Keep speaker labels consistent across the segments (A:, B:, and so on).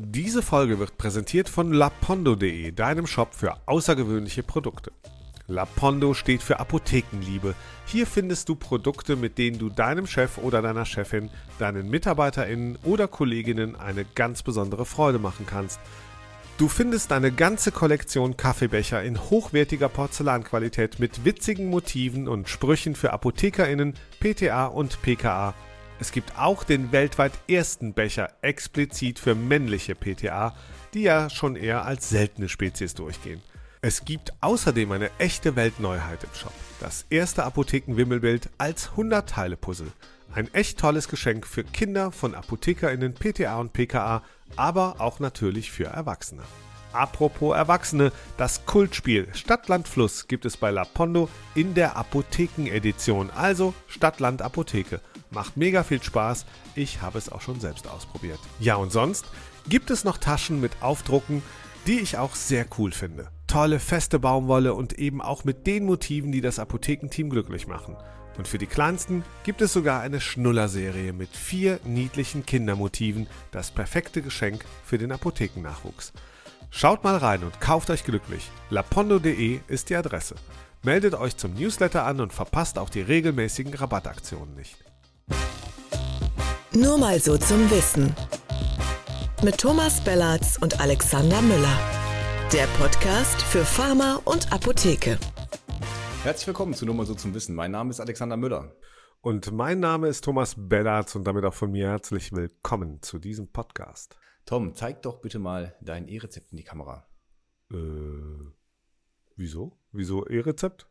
A: Diese Folge wird präsentiert von lapondo.de, deinem Shop für außergewöhnliche Produkte. Lapondo steht für Apothekenliebe. Hier findest du Produkte, mit denen du deinem Chef oder deiner Chefin, deinen MitarbeiterInnen oder Kolleginnen eine ganz besondere Freude machen kannst. Du findest eine ganze Kollektion Kaffeebecher in hochwertiger Porzellanqualität mit witzigen Motiven und Sprüchen für ApothekerInnen, PTA und PKA. Es gibt auch den weltweit ersten Becher explizit für männliche PTA, die ja schon eher als seltene Spezies durchgehen. Es gibt außerdem eine echte Weltneuheit im Shop. Das erste Apothekenwimmelbild als 100-Teile-Puzzle. Ein echt tolles Geschenk für Kinder von ApothekerInnen, PTA und PKA, aber auch natürlich für Erwachsene. Apropos Erwachsene, das Kultspiel Stadtland Fluss gibt es bei Lapondo in der Apotheken-Edition, also Stadtland Apotheke. Macht mega viel Spaß, ich habe es auch schon selbst ausprobiert. Ja und sonst gibt es noch Taschen mit Aufdrucken, die ich auch sehr cool finde tolle, feste Baumwolle und eben auch mit den Motiven, die das Apothekenteam glücklich machen. Und für die Kleinsten gibt es sogar eine Schnullerserie mit vier niedlichen Kindermotiven, das perfekte Geschenk für den Apothekennachwuchs. Schaut mal rein und kauft euch glücklich. lapondo.de ist die Adresse. Meldet euch zum Newsletter an und verpasst auch die regelmäßigen Rabattaktionen nicht.
B: Nur mal so zum Wissen. Mit Thomas Bellatz und Alexander Müller. Der Podcast für Pharma und Apotheke.
C: Herzlich willkommen zu Nummer so zum Wissen. Mein Name ist Alexander Müller.
A: Und mein Name ist Thomas Bellatz und damit auch von mir herzlich willkommen zu diesem Podcast.
C: Tom, zeig doch bitte mal dein E-Rezept in die Kamera.
A: Äh, wieso? Wieso E-Rezept?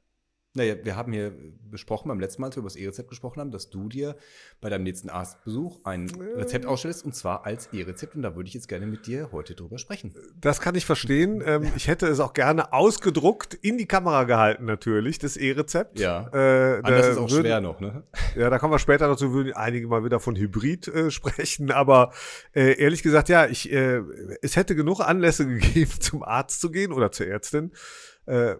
C: Naja, wir haben hier besprochen beim letzten Mal, als wir über das E-Rezept gesprochen haben, dass du dir bei deinem nächsten Arztbesuch ein Rezept ausstellst und zwar als E-Rezept. Und da würde ich jetzt gerne mit dir heute drüber sprechen.
A: Das kann ich verstehen. Ähm, ich hätte es auch gerne ausgedruckt, in die Kamera gehalten natürlich, das E-Rezept.
C: Ja. Äh, Anders ist auch würden, schwer noch, ne?
A: Ja, da kommen wir später dazu, würden einige mal wieder von Hybrid äh, sprechen. Aber äh, ehrlich gesagt, ja, ich, äh, es hätte genug Anlässe gegeben, zum Arzt zu gehen oder zur Ärztin. Äh,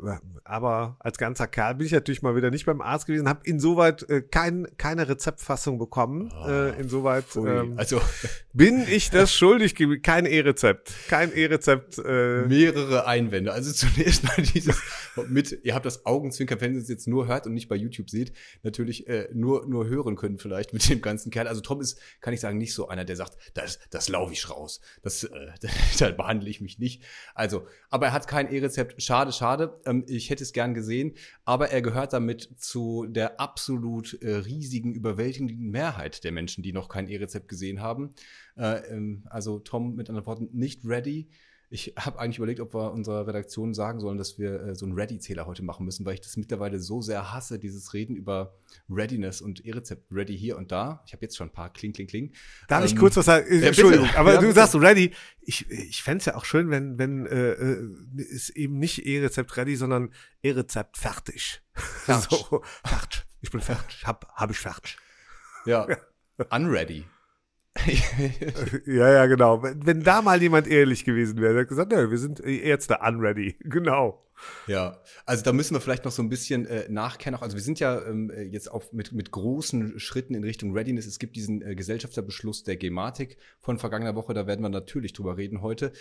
A: aber als ganzer Kerl bin ich natürlich mal wieder nicht beim Arzt gewesen, habe insoweit äh, kein, keine Rezeptfassung bekommen. Oh, äh, insoweit ähm, also bin ich das schuldig gewesen. Kein E-Rezept. Kein E-Rezept.
C: Äh. Mehrere Einwände. Also zunächst mal dieses mit, ihr habt das Augenzwinkern, wenn ihr es jetzt nur hört und nicht bei YouTube seht, natürlich äh, nur, nur hören können vielleicht mit dem ganzen Kerl. Also Tom ist, kann ich sagen, nicht so einer, der sagt, das, das laufe ich raus. Das, äh, da behandle ich mich nicht. Also, aber er hat kein E-Rezept. Schade, schade schade. Ähm, ich hätte es gern gesehen, aber er gehört damit zu der absolut äh, riesigen, überwältigenden Mehrheit der Menschen, die noch kein E-Rezept gesehen haben. Äh, ähm, also Tom mit anderen Worten nicht ready. Ich habe eigentlich überlegt, ob wir unserer Redaktion sagen sollen, dass wir äh, so einen Ready-Zähler heute machen müssen, weil ich das mittlerweile so sehr hasse, dieses Reden über Readiness und E-Rezept, Ready hier und da. Ich habe jetzt schon ein paar Kling, Kling, Kling.
A: Darf ähm, ich kurz was sagen? Äh, Entschuldigung, aber ja, du sagst Ready. Ich, ich fände es ja auch schön, wenn, wenn äh, äh, es eben nicht E-Rezept Ready, sondern E-Rezept fertig.
C: Fertig. so, fertig.
A: Ich bin fertig. Hab, hab ich fertig.
C: Ja. Unready.
A: ja, ja, genau. Wenn, da mal jemand ehrlich gewesen wäre, der hat gesagt, ja, wir sind Ärzte unready. Genau.
C: Ja, also da müssen wir vielleicht noch so ein bisschen äh, nachkehren. Also wir sind ja ähm, jetzt auf, mit, mit großen Schritten in Richtung Readiness. Es gibt diesen äh, Gesellschafterbeschluss der Gematik von vergangener Woche, da werden wir natürlich drüber reden heute.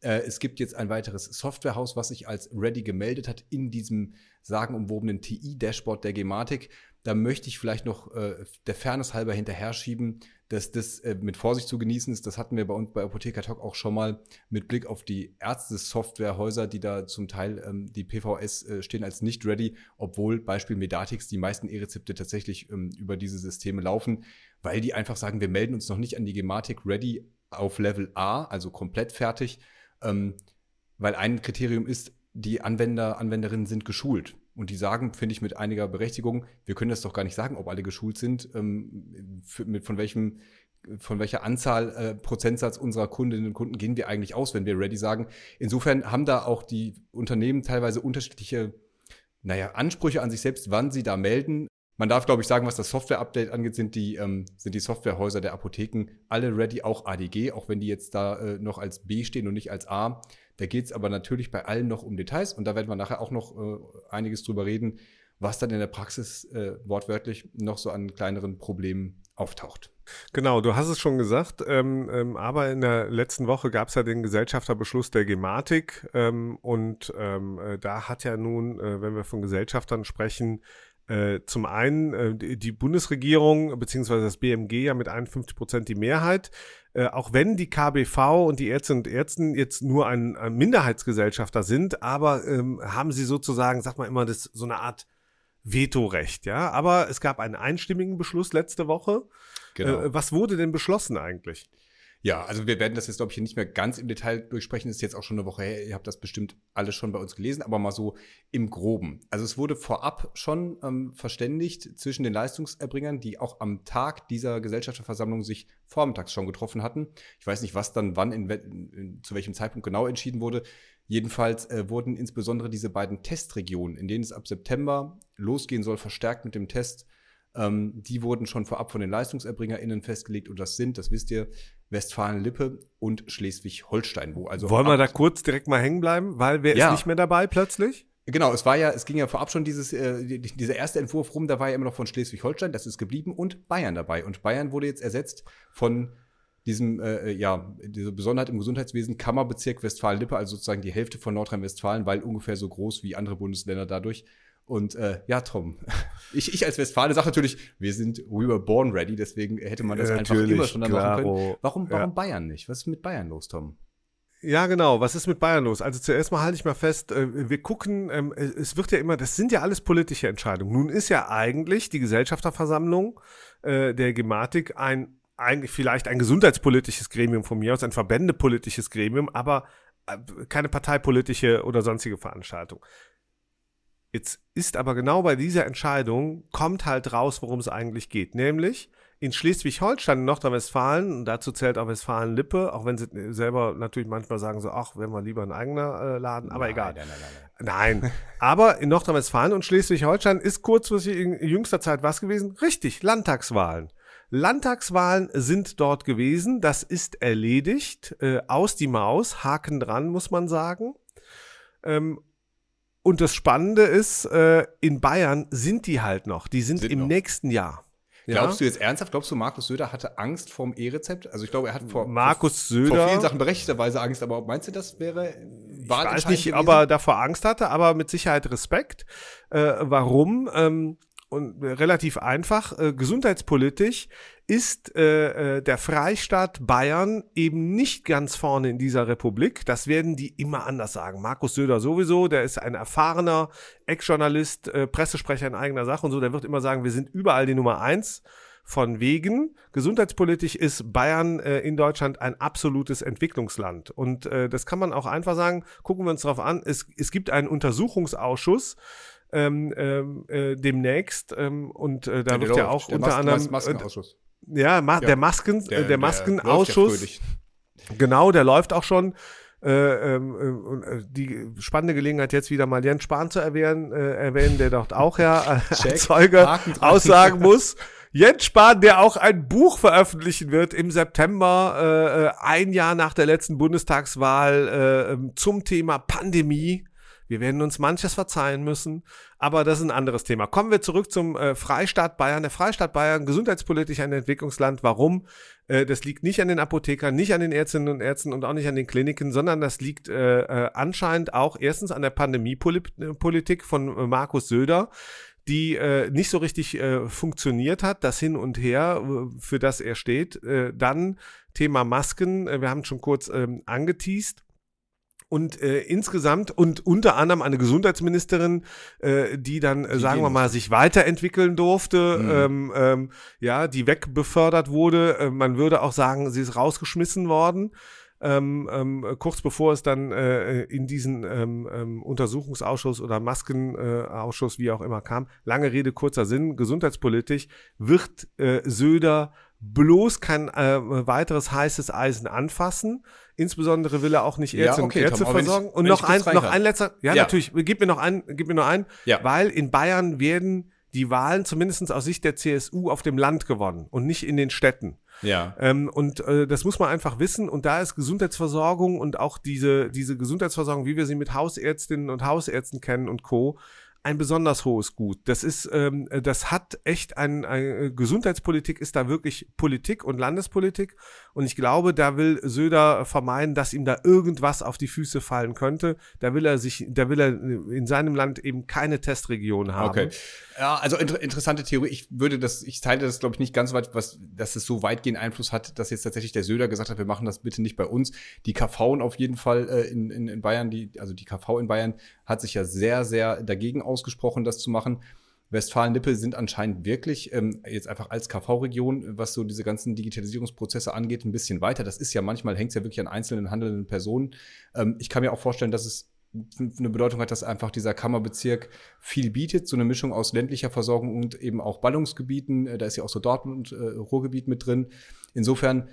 C: Äh, es gibt jetzt ein weiteres Softwarehaus, was sich als Ready gemeldet hat in diesem sagenumwobenen TI-Dashboard der Gematik. Da möchte ich vielleicht noch äh, der Fairness halber hinterher schieben dass das äh, mit Vorsicht zu genießen ist. Das hatten wir bei uns bei Apotheker Talk auch schon mal mit Blick auf die Ärzte-Softwarehäuser, die da zum Teil ähm, die PVS äh, stehen als nicht ready, obwohl Beispiel Medatix die meisten E-Rezepte tatsächlich ähm, über diese Systeme laufen, weil die einfach sagen, wir melden uns noch nicht an die Gematik ready auf Level A, also komplett fertig, ähm, weil ein Kriterium ist, die Anwender, Anwenderinnen sind geschult. Und die sagen, finde ich, mit einiger Berechtigung, wir können das doch gar nicht sagen, ob alle geschult sind, ähm, für, mit, von welchem von welcher Anzahl äh, Prozentsatz unserer Kundinnen und Kunden gehen wir eigentlich aus, wenn wir ready sagen. Insofern haben da auch die Unternehmen teilweise unterschiedliche, naja, Ansprüche an sich selbst, wann sie da melden. Man darf, glaube ich, sagen, was das Software-Update angeht, sind die, ähm, sind die Softwarehäuser der Apotheken alle ready, auch ADG, auch wenn die jetzt da äh, noch als B stehen und nicht als A. Da geht es aber natürlich bei allen noch um Details und da werden wir nachher auch noch äh, einiges drüber reden, was dann in der Praxis äh, wortwörtlich noch so an kleineren Problemen auftaucht.
A: Genau, du hast es schon gesagt, ähm, ähm, aber in der letzten Woche gab es ja den Gesellschafterbeschluss der Gematik ähm, und ähm, äh, da hat ja nun, äh, wenn wir von Gesellschaftern sprechen, äh, zum einen äh, die Bundesregierung bzw. das BMG ja mit 51 Prozent die Mehrheit, äh, auch wenn die KBV und die Ärztinnen und Ärzten jetzt nur ein, ein Minderheitsgesellschafter sind, aber ähm, haben sie sozusagen, sag mal immer, das so eine Art Vetorecht, ja. Aber es gab einen einstimmigen Beschluss letzte Woche. Genau. Äh, was wurde denn beschlossen eigentlich?
C: Ja, also wir werden das jetzt, glaube ich, hier nicht mehr ganz im Detail durchsprechen. Das ist jetzt auch schon eine Woche her. Ihr habt das bestimmt alles schon bei uns gelesen, aber mal so im Groben. Also es wurde vorab schon ähm, verständigt zwischen den Leistungserbringern, die auch am Tag dieser Gesellschafterversammlung sich vormittags schon getroffen hatten. Ich weiß nicht, was dann wann, in, in, zu welchem Zeitpunkt genau entschieden wurde. Jedenfalls äh, wurden insbesondere diese beiden Testregionen, in denen es ab September losgehen soll, verstärkt mit dem Test, ähm, die wurden schon vorab von den LeistungserbringerInnen festgelegt und das sind, das wisst ihr, Westfalen-Lippe und Schleswig-Holstein. Wo also
A: Wollen wir da kurz direkt mal hängen bleiben, weil wer ja. ist nicht mehr dabei plötzlich?
C: Genau, es war ja, es ging ja vorab schon dieses, äh, dieser erste Entwurf rum, da war ja immer noch von Schleswig-Holstein, das ist geblieben und Bayern dabei. Und Bayern wurde jetzt ersetzt von diesem, äh, ja, diese Besonderheit im Gesundheitswesen, Kammerbezirk Westfalen-Lippe, also sozusagen die Hälfte von Nordrhein-Westfalen, weil ungefähr so groß wie andere Bundesländer dadurch. Und äh, ja, Tom, ich, ich als Westfale sage natürlich, wir sind we were born ready, deswegen hätte man das einfach immer schon dann machen können. Warum, warum ja. Bayern nicht? Was ist mit Bayern los, Tom?
A: Ja, genau. Was ist mit Bayern los? Also zuerst mal halte ich mal fest, äh, wir gucken, ähm, es wird ja immer, das sind ja alles politische Entscheidungen. Nun ist ja eigentlich die Gesellschafterversammlung äh, der Gematik ein eigentlich vielleicht ein gesundheitspolitisches Gremium von mir aus, ein verbändepolitisches Gremium, aber äh, keine parteipolitische oder sonstige Veranstaltung. Jetzt ist aber genau bei dieser Entscheidung, kommt halt raus, worum es eigentlich geht. Nämlich in Schleswig-Holstein, Nordrhein-Westfalen, und dazu zählt auch Westfalen-Lippe, auch wenn sie selber natürlich manchmal sagen so, ach, wären wir lieber ein eigener äh, Laden, aber nein, egal. Nein, nein, nein. aber in Nordrhein-Westfalen und Schleswig-Holstein ist kurzfristig in jüngster Zeit was gewesen? Richtig, Landtagswahlen. Landtagswahlen sind dort gewesen, das ist erledigt, äh, aus die Maus, Haken dran, muss man sagen. Ähm, und das Spannende ist, äh, in Bayern sind die halt noch. Die sind, sind im noch. nächsten Jahr.
C: Ja? Glaubst du jetzt ernsthaft? Glaubst du, Markus Söder hatte Angst vorm E-Rezept? Also ich glaube, er hat vor,
A: Markus
C: vor,
A: Söder,
C: vor vielen Sachen berechtigterweise Angst, aber meinst du, das wäre
A: Ich weiß nicht, gewesen? ob er davor Angst hatte, aber mit Sicherheit Respekt. Äh, warum? Ähm, und relativ einfach, äh, gesundheitspolitisch ist äh, äh, der Freistaat Bayern eben nicht ganz vorne in dieser Republik. Das werden die immer anders sagen. Markus Söder sowieso, der ist ein erfahrener Ex-Journalist, äh, Pressesprecher in eigener Sache und so, der wird immer sagen, wir sind überall die Nummer eins. Von wegen, gesundheitspolitisch ist Bayern äh, in Deutschland ein absolutes Entwicklungsland. Und äh, das kann man auch einfach sagen, gucken wir uns darauf an, es, es gibt einen Untersuchungsausschuss, ähm, ähm, äh, demnächst ähm, und äh, da wird ja auch unter Mas anderem
C: Maskenausschuss.
A: Äh, ja, ma ja, der Masken der, der Maskenausschuss. ja genau der läuft auch schon. Äh, ähm, äh, die spannende Gelegenheit jetzt wieder mal Jens Spahn zu erwähnen, äh, erwähnen, der dort auch ja als Zeuge aussagen muss. Jens Spahn, der auch ein Buch veröffentlichen wird im September, äh, äh ein Jahr nach der letzten Bundestagswahl äh, ähm, zum Thema Pandemie. Wir werden uns manches verzeihen müssen, aber das ist ein anderes Thema. Kommen wir zurück zum äh, Freistaat Bayern. Der Freistaat Bayern, gesundheitspolitisch ein Entwicklungsland. Warum? Äh, das liegt nicht an den Apothekern, nicht an den Ärztinnen und Ärzten und auch nicht an den Kliniken, sondern das liegt äh, äh, anscheinend auch erstens an der Pandemiepolitik von äh, Markus Söder die äh, nicht so richtig äh, funktioniert hat, das hin und her, äh, für das er steht. Äh, dann Thema Masken, äh, wir haben schon kurz ähm, angeteased und äh, insgesamt und unter anderem eine Gesundheitsministerin, äh, die dann, äh, sagen wir mal, sich weiterentwickeln durfte, mhm. ähm, ähm, ja, die wegbefördert wurde. Äh, man würde auch sagen, sie ist rausgeschmissen worden. Ähm, ähm, kurz bevor es dann äh, in diesen ähm, ähm, Untersuchungsausschuss oder Maskenausschuss, äh, wie auch immer kam. Lange Rede, kurzer Sinn, gesundheitspolitisch wird äh, Söder bloß kein äh, weiteres heißes Eisen anfassen. Insbesondere will er auch nicht Ärzte ja, okay, und Ärzte Tom, versorgen. Ich, und noch ein, noch ein letzter, ja, ja, natürlich, gib mir noch ein, gib mir noch ein, ja. weil in Bayern werden die Wahlen zumindest aus Sicht der CSU auf dem Land gewonnen und nicht in den Städten.
C: Ja.
A: Ähm, und äh, das muss man einfach wissen. Und da ist Gesundheitsversorgung und auch diese, diese Gesundheitsversorgung, wie wir sie mit Hausärztinnen und Hausärzten kennen und Co., ein besonders hohes Gut. Das ist, ähm, das hat echt ein, ein Gesundheitspolitik ist da wirklich Politik und Landespolitik. Und ich glaube, da will Söder vermeiden, dass ihm da irgendwas auf die Füße fallen könnte. Da will er sich, da will er in seinem Land eben keine Testregion haben. Okay.
C: Ja, also inter interessante Theorie. Ich würde das, ich teile das, glaube ich, nicht ganz weit, was, dass es so weitgehend Einfluss hat, dass jetzt tatsächlich der Söder gesagt hat, wir machen das bitte nicht bei uns. Die KV auf jeden Fall äh, in, in, in Bayern, die, also die KV in Bayern hat sich ja sehr, sehr dagegen ausgesprochen, das zu machen. Westfalen-Lippe sind anscheinend wirklich ähm, jetzt einfach als KV-Region, was so diese ganzen Digitalisierungsprozesse angeht, ein bisschen weiter. Das ist ja manchmal, hängt es ja wirklich an einzelnen handelnden Personen. Ähm, ich kann mir auch vorstellen, dass es eine Bedeutung hat, dass einfach dieser Kammerbezirk viel bietet, so eine Mischung aus ländlicher Versorgung und eben auch Ballungsgebieten. Äh, da ist ja auch so Dortmund äh, Ruhrgebiet mit drin. Insofern,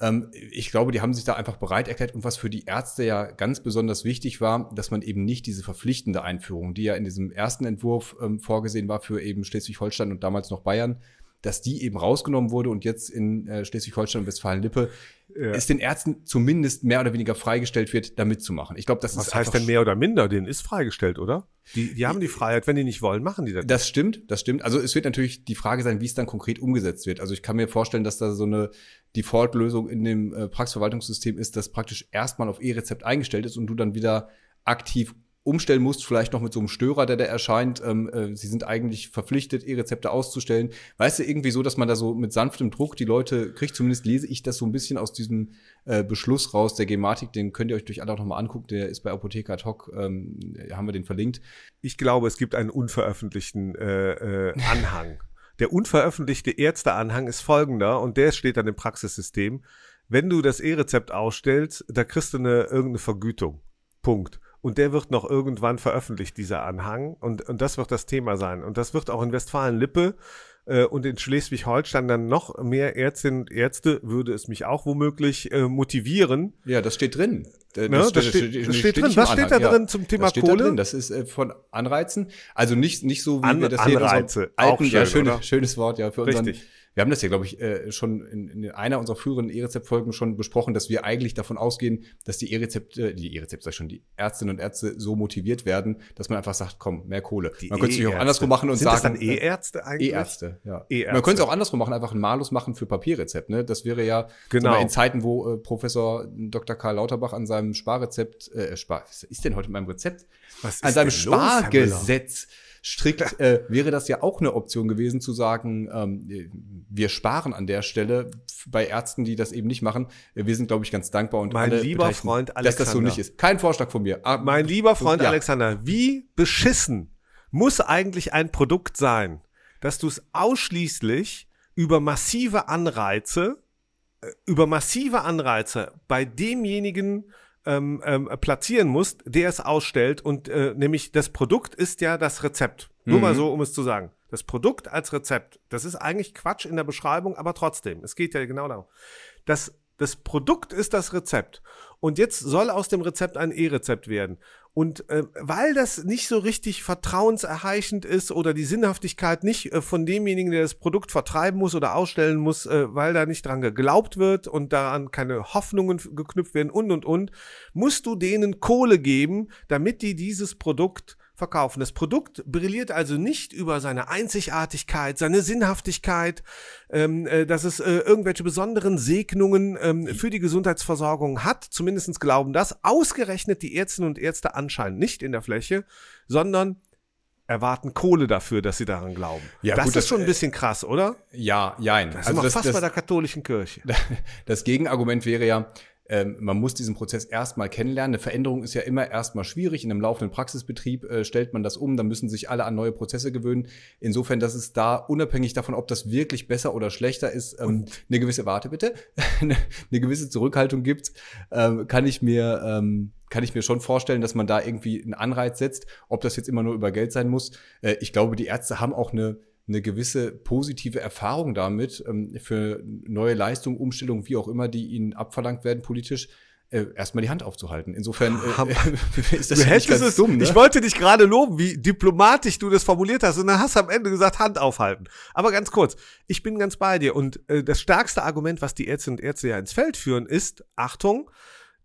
C: ähm, ich glaube, die haben sich da einfach bereit erklärt. Und was für die Ärzte ja ganz besonders wichtig war, dass man eben nicht diese verpflichtende Einführung, die ja in diesem ersten Entwurf ähm, vorgesehen war für eben Schleswig-Holstein und damals noch Bayern, dass die eben rausgenommen wurde und jetzt in äh, Schleswig-Holstein und Westfalen-Lippe ja. es den Ärzten zumindest mehr oder weniger freigestellt wird, da mitzumachen. Ich glaube, das
A: Was
C: ist
A: heißt denn mehr oder minder? Den ist freigestellt, oder? Die, die haben die Freiheit, wenn die nicht wollen, machen die
C: das. Das stimmt, das stimmt. Also es wird natürlich die Frage sein, wie es dann konkret umgesetzt wird. Also ich kann mir vorstellen, dass da so eine Default-Lösung in dem äh, Praxisverwaltungssystem ist, das praktisch erstmal auf E-Rezept eingestellt ist und du dann wieder aktiv umstellen musst, vielleicht noch mit so einem Störer, der da erscheint. Ähm, äh, sie sind eigentlich verpflichtet, E-Rezepte auszustellen. Weißt du, irgendwie so, dass man da so mit sanftem Druck die Leute kriegt. Zumindest lese ich das so ein bisschen aus diesem äh, Beschluss raus, der Gematik. Den könnt ihr euch durch alle auch nochmal angucken. Der ist bei Apotheker hoc, ähm, haben wir den verlinkt.
A: Ich glaube, es gibt einen unveröffentlichten äh, äh, Anhang. der unveröffentlichte Ärzteanhang ist folgender und der steht dann im Praxissystem. Wenn du das E-Rezept ausstellst, da kriegst du eine irgendeine Vergütung. Punkt. Und der wird noch irgendwann veröffentlicht, dieser Anhang. Und, und das wird das Thema sein. Und das wird auch in Westfalen-Lippe äh, und in Schleswig-Holstein dann noch mehr Ärztinnen und Ärzte, würde es mich auch womöglich äh, motivieren.
C: Ja, das steht drin.
A: Das, ne, das, steht, steht, das steht, drin. Was steht da drin ja. zum Thema
C: das
A: Kohle? Da
C: das ist äh, von Anreizen. Also nicht, nicht so wie
A: An,
C: wir das
A: hier Anreize.
C: in alten, schön, ja, schön, schönes Wort, ja, für unseren Richtig wir haben das ja, glaube ich, äh, schon in, in einer unserer früheren E-Rezept-Folgen schon besprochen, dass wir eigentlich davon ausgehen, dass die E-Rezepte, die E-Rezepte, sag ich schon, die Ärztinnen und Ärzte so motiviert werden, dass man einfach sagt, komm, mehr Kohle.
A: Die
C: man könnte es auch andersrum machen und
A: Sind
C: sagen.
A: Das dann E-Ärzte eigentlich?
C: E-Ärzte, ja. E man könnte es auch andersrum machen, einfach ein Malus machen für Papierrezept. Ne? Das wäre ja
A: genau.
C: in Zeiten, wo äh, Professor Dr. Karl Lauterbach an seinem Sparrezept, äh, Spar, was ist denn heute in meinem Rezept?
A: Was
C: an seinem Spargesetz strikt äh, wäre das ja auch eine Option gewesen, zu sagen, ähm, wir sparen an der Stelle bei Ärzten, die das eben nicht machen. Wir sind, glaube ich, ganz dankbar und
A: mein lieber Freund Alexander,
C: dass das so nicht ist. Kein Vorschlag von mir.
A: Ah, mein lieber Freund ja. Alexander, wie beschissen muss eigentlich ein Produkt sein, dass du es ausschließlich über massive Anreize, äh, über massive Anreize bei demjenigen ähm, ähm, platzieren musst, der es ausstellt. Und äh, nämlich das Produkt ist ja das Rezept. Nur mhm. mal so, um es zu sagen. Das Produkt als Rezept. Das ist eigentlich Quatsch in der Beschreibung, aber trotzdem. Es geht ja genau darum. Das, das Produkt ist das Rezept. Und jetzt soll aus dem Rezept ein E-Rezept werden. Und äh, weil das nicht so richtig vertrauenserheichend ist oder die Sinnhaftigkeit nicht äh, von demjenigen, der das Produkt vertreiben muss oder ausstellen muss, äh, weil da nicht dran geglaubt wird und daran keine Hoffnungen geknüpft werden und und und, musst du denen Kohle geben, damit die dieses Produkt verkaufen. Das Produkt brilliert also nicht über seine Einzigartigkeit, seine Sinnhaftigkeit, ähm, äh, dass es äh, irgendwelche besonderen Segnungen ähm, für die Gesundheitsversorgung hat. Zumindestens glauben das. Ausgerechnet die Ärztinnen und Ärzte anscheinend nicht in der Fläche, sondern erwarten Kohle dafür, dass sie daran glauben.
C: Ja,
A: das
C: gut,
A: ist das, schon ein bisschen krass, oder?
C: Ja, jein.
A: Das ist also das, fast das, bei der katholischen Kirche.
C: Das Gegenargument wäre ja, ähm, man muss diesen Prozess erstmal kennenlernen. Eine Veränderung ist ja immer erstmal schwierig. In einem laufenden Praxisbetrieb äh, stellt man das um, dann müssen sich alle an neue Prozesse gewöhnen. Insofern, dass es da unabhängig davon, ob das wirklich besser oder schlechter ist, ähm, eine gewisse, warte bitte, eine, eine, gewisse Zurückhaltung gibt, ähm, kann ich mir, ähm, kann ich mir schon vorstellen, dass man da irgendwie einen Anreiz setzt. Ob das jetzt immer nur über Geld sein muss. Äh, ich glaube, die Ärzte haben auch eine eine gewisse positive Erfahrung damit, ähm, für neue Leistungen, Umstellungen, wie auch immer, die ihnen abverlangt werden politisch, äh, erstmal die Hand aufzuhalten. Insofern
A: äh, ist das du nicht ganz es, dumm. Ne? Ich wollte dich gerade loben, wie diplomatisch du das formuliert hast und dann hast du am Ende gesagt, Hand aufhalten. Aber ganz kurz, ich bin ganz bei dir und äh, das stärkste Argument, was die Ärztinnen und Ärzte ja ins Feld führen, ist, Achtung,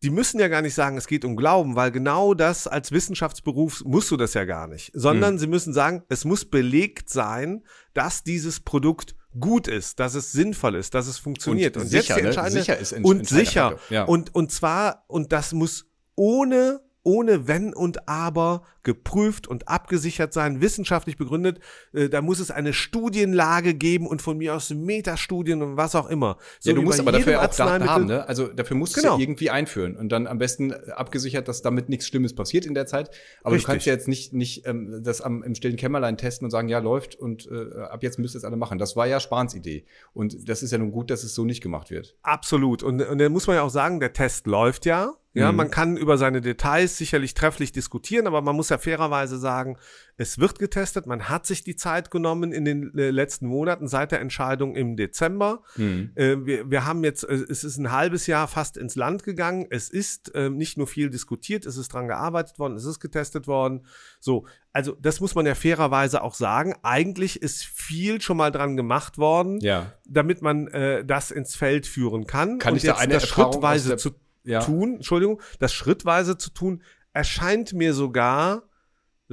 A: die müssen ja gar nicht sagen, es geht um Glauben, weil genau das als Wissenschaftsberuf musst du das ja gar nicht, sondern mhm. sie müssen sagen, es muss belegt sein, dass dieses Produkt gut ist, dass es sinnvoll ist, dass es funktioniert.
C: Und, und sicher, jetzt die
A: ne? sicher ist und sicher. Ja. Und, und zwar, und das muss ohne ohne Wenn und Aber geprüft und abgesichert sein, wissenschaftlich begründet. Äh, da muss es eine Studienlage geben und von mir aus Metastudien und was auch immer.
C: So ja, du musst aber dafür auch Daten haben, ne? Also dafür musst genau. du ja irgendwie einführen und dann am besten abgesichert, dass damit nichts Schlimmes passiert in der Zeit. Aber Richtig. du kannst ja jetzt nicht, nicht ähm, das am, im stillen Kämmerlein testen und sagen, ja, läuft und äh, ab jetzt müsst ihr es alle machen. Das war ja Spahns Idee. Und das ist ja nun gut, dass es so nicht gemacht wird.
A: Absolut. Und, und dann muss man ja auch sagen, der Test läuft ja. Ja, mhm. man kann über seine Details sicherlich trefflich diskutieren, aber man muss ja fairerweise sagen, es wird getestet. Man hat sich die Zeit genommen in den äh, letzten Monaten seit der Entscheidung im Dezember. Mhm. Äh, wir, wir haben jetzt, äh, es ist ein halbes Jahr fast ins Land gegangen. Es ist äh, nicht nur viel diskutiert, es ist dran gearbeitet worden, es ist getestet worden. So, also das muss man ja fairerweise auch sagen. Eigentlich ist viel schon mal dran gemacht worden,
C: ja.
A: damit man äh, das ins Feld führen kann.
C: Kann
A: Und
C: ich da eine
A: Erfahrung schrittweise zu ja. tun, Entschuldigung, das schrittweise zu tun, erscheint mir sogar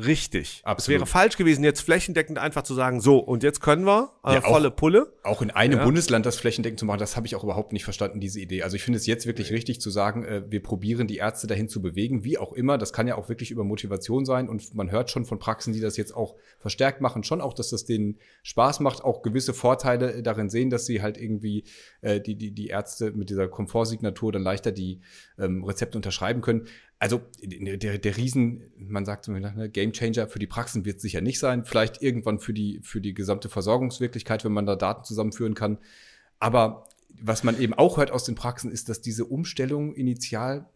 A: richtig. Absolut. Es wäre falsch gewesen, jetzt flächendeckend einfach zu sagen, so, und jetzt können wir, äh, ja, volle Pulle.
C: Auch in einem ja. Bundesland das flächendeckend zu machen, das habe ich auch überhaupt nicht verstanden, diese Idee. Also ich finde es jetzt wirklich richtig zu sagen, äh, wir probieren die Ärzte dahin zu bewegen, wie auch immer. Das kann ja auch wirklich über Motivation sein und man hört schon von Praxen, die das jetzt auch verstärkt machen, schon auch, dass das denen Spaß macht, auch gewisse Vorteile darin sehen, dass sie halt irgendwie äh, die, die, die Ärzte mit dieser Komfortsignatur dann leichter die ähm, Rezepte unterschreiben können also der, der Riesen, man sagt so, ne, Game Changer für die Praxen wird sicher nicht sein. Vielleicht irgendwann für die, für die gesamte Versorgungswirklichkeit, wenn man da Daten zusammenführen kann. Aber was man eben auch hört aus den Praxen, ist, dass diese Umstellung initial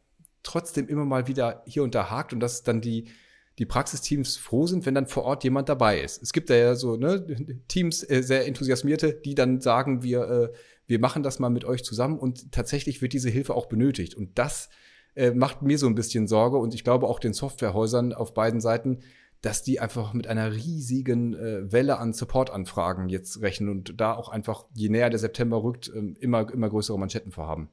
C: trotzdem immer mal wieder hier und da hakt und dass dann die, die Praxisteams froh sind, wenn dann vor Ort jemand dabei ist. Es gibt da ja so ne, Teams, äh, sehr enthusiasmierte, die dann sagen, wir, äh, wir machen das mal mit euch zusammen und tatsächlich wird diese Hilfe auch benötigt. Und das äh, macht mir so ein bisschen Sorge und ich glaube auch den Softwarehäusern auf beiden Seiten, dass die einfach mit einer riesigen äh, Welle an Supportanfragen jetzt rechnen und da auch einfach, je näher der September rückt, äh, immer, immer größere Manschetten vorhaben.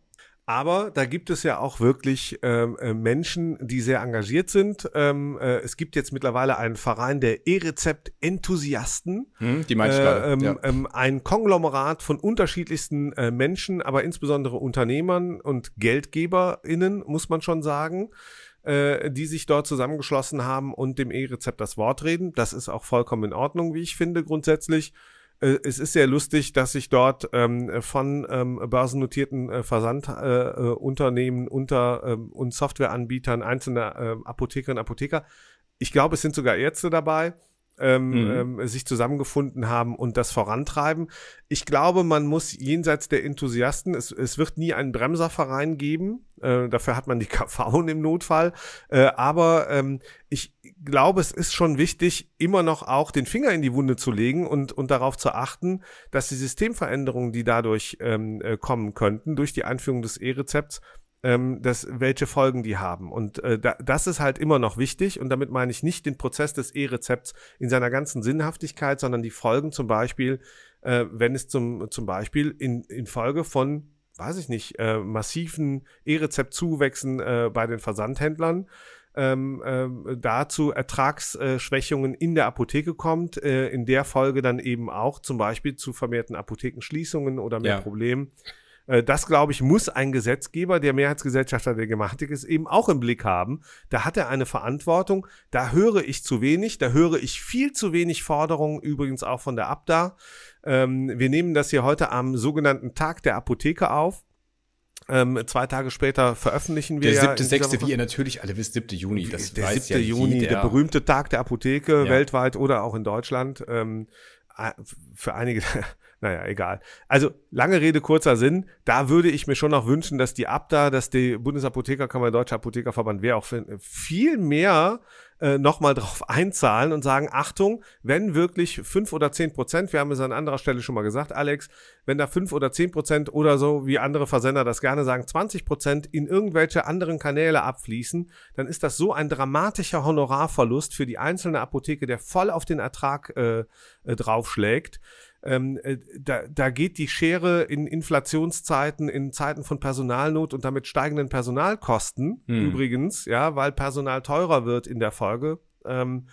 A: Aber da gibt es ja auch wirklich ähm, äh, Menschen, die sehr engagiert sind. Ähm, äh, es gibt jetzt mittlerweile einen Verein der E-Rezept-Enthusiasten.
C: Hm, die meine ich äh.
A: Ähm, ja. ähm, ein Konglomerat von unterschiedlichsten äh, Menschen, aber insbesondere Unternehmern und GeldgeberInnen, muss man schon sagen äh, die sich dort zusammengeschlossen haben und dem E-Rezept das Wort reden. Das ist auch vollkommen in Ordnung, wie ich finde, grundsätzlich. Äh, es ist sehr lustig, dass sich dort ähm, von ähm, börsennotierten äh, Versandunternehmen äh, äh, unter ähm, und Softwareanbietern einzelne äh, Apothekerinnen und Apotheker, ich glaube, es sind sogar Ärzte dabei, ähm, mhm. ähm, sich zusammengefunden haben und das vorantreiben. Ich glaube, man muss jenseits der Enthusiasten, es, es wird nie einen Bremserverein geben, äh, dafür hat man die KV im Notfall, äh, aber ähm, ich glaube, es ist schon wichtig, immer noch auch den Finger in die Wunde zu legen und, und darauf zu achten, dass die Systemveränderungen, die dadurch ähm, äh, kommen könnten, durch die Einführung des E-Rezepts, ähm, das, welche Folgen die haben. Und äh, da, das ist halt immer noch wichtig. Und damit meine ich nicht den Prozess des E-Rezepts in seiner ganzen Sinnhaftigkeit, sondern die Folgen zum Beispiel, äh, wenn es zum, zum Beispiel in, in Folge von weiß ich nicht, äh, massiven E-Rezept-Zuwächsen äh, bei den Versandhändlern ähm, ähm, dazu Ertragsschwächungen in der Apotheke kommt, äh, in der Folge dann eben auch zum Beispiel zu vermehrten Apothekenschließungen oder mehr ja. Problemen. Äh, das, glaube ich, muss ein Gesetzgeber, der Mehrheitsgesellschafter der Gematik ist, eben auch im Blick haben. Da hat er eine Verantwortung. Da höre ich zu wenig. Da höre ich viel zu wenig Forderungen, übrigens auch von der Abda. Ähm, wir nehmen das hier heute am sogenannten Tag der Apotheke auf. Ähm, zwei Tage später veröffentlichen wir.
C: Der siebte, ja sechste, wie ihr natürlich alle wisst, siebte Juni.
A: Das der siebte ja Juni, jeder. der berühmte Tag der Apotheke, ja. weltweit oder auch in Deutschland. Ähm, für einige naja, egal. Also, lange Rede, kurzer Sinn. Da würde ich mir schon noch wünschen, dass die Abda, dass die Bundesapothekerkammer, Deutscher Apothekerverband, wer auch viel mehr äh, nochmal drauf einzahlen und sagen, Achtung, wenn wirklich fünf oder zehn Prozent, wir haben es an anderer Stelle schon mal gesagt, Alex, wenn da fünf oder zehn Prozent oder so, wie andere Versender das gerne sagen, 20 Prozent in irgendwelche anderen Kanäle abfließen, dann ist das so ein dramatischer Honorarverlust für die einzelne Apotheke, der voll auf den Ertrag äh, äh, draufschlägt ähm, äh, da, da geht die Schere in Inflationszeiten, in Zeiten von Personalnot und damit steigenden Personalkosten
C: Hm.
A: übrigens, ja, weil Personal teurer wird in der Folge. Ähm,